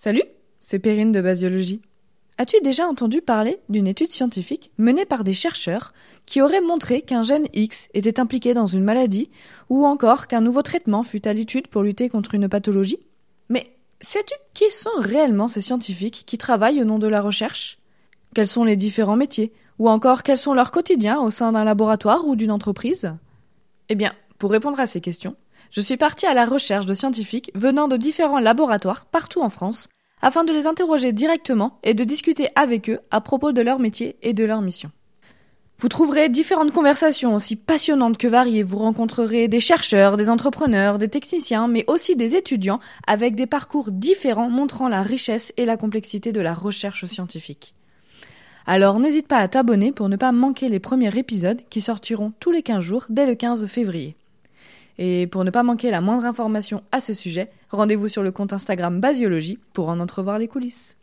Salut, c'est Perrine de Basiologie. As-tu déjà entendu parler d'une étude scientifique menée par des chercheurs qui aurait montré qu'un gène X était impliqué dans une maladie ou encore qu'un nouveau traitement fut à l'étude pour lutter contre une pathologie? Mais sais-tu qui sont réellement ces scientifiques qui travaillent au nom de la recherche? Quels sont les différents métiers Ou encore quels sont leurs quotidiens au sein d'un laboratoire ou d'une entreprise? Eh bien, pour répondre à ces questions, je suis partie à la recherche de scientifiques venant de différents laboratoires partout en France afin de les interroger directement et de discuter avec eux à propos de leur métier et de leur mission. Vous trouverez différentes conversations aussi passionnantes que variées. Vous rencontrerez des chercheurs, des entrepreneurs, des techniciens, mais aussi des étudiants avec des parcours différents montrant la richesse et la complexité de la recherche scientifique. Alors n'hésite pas à t'abonner pour ne pas manquer les premiers épisodes qui sortiront tous les 15 jours dès le 15 février. Et pour ne pas manquer la moindre information à ce sujet, rendez-vous sur le compte Instagram Basiologie pour en entrevoir les coulisses.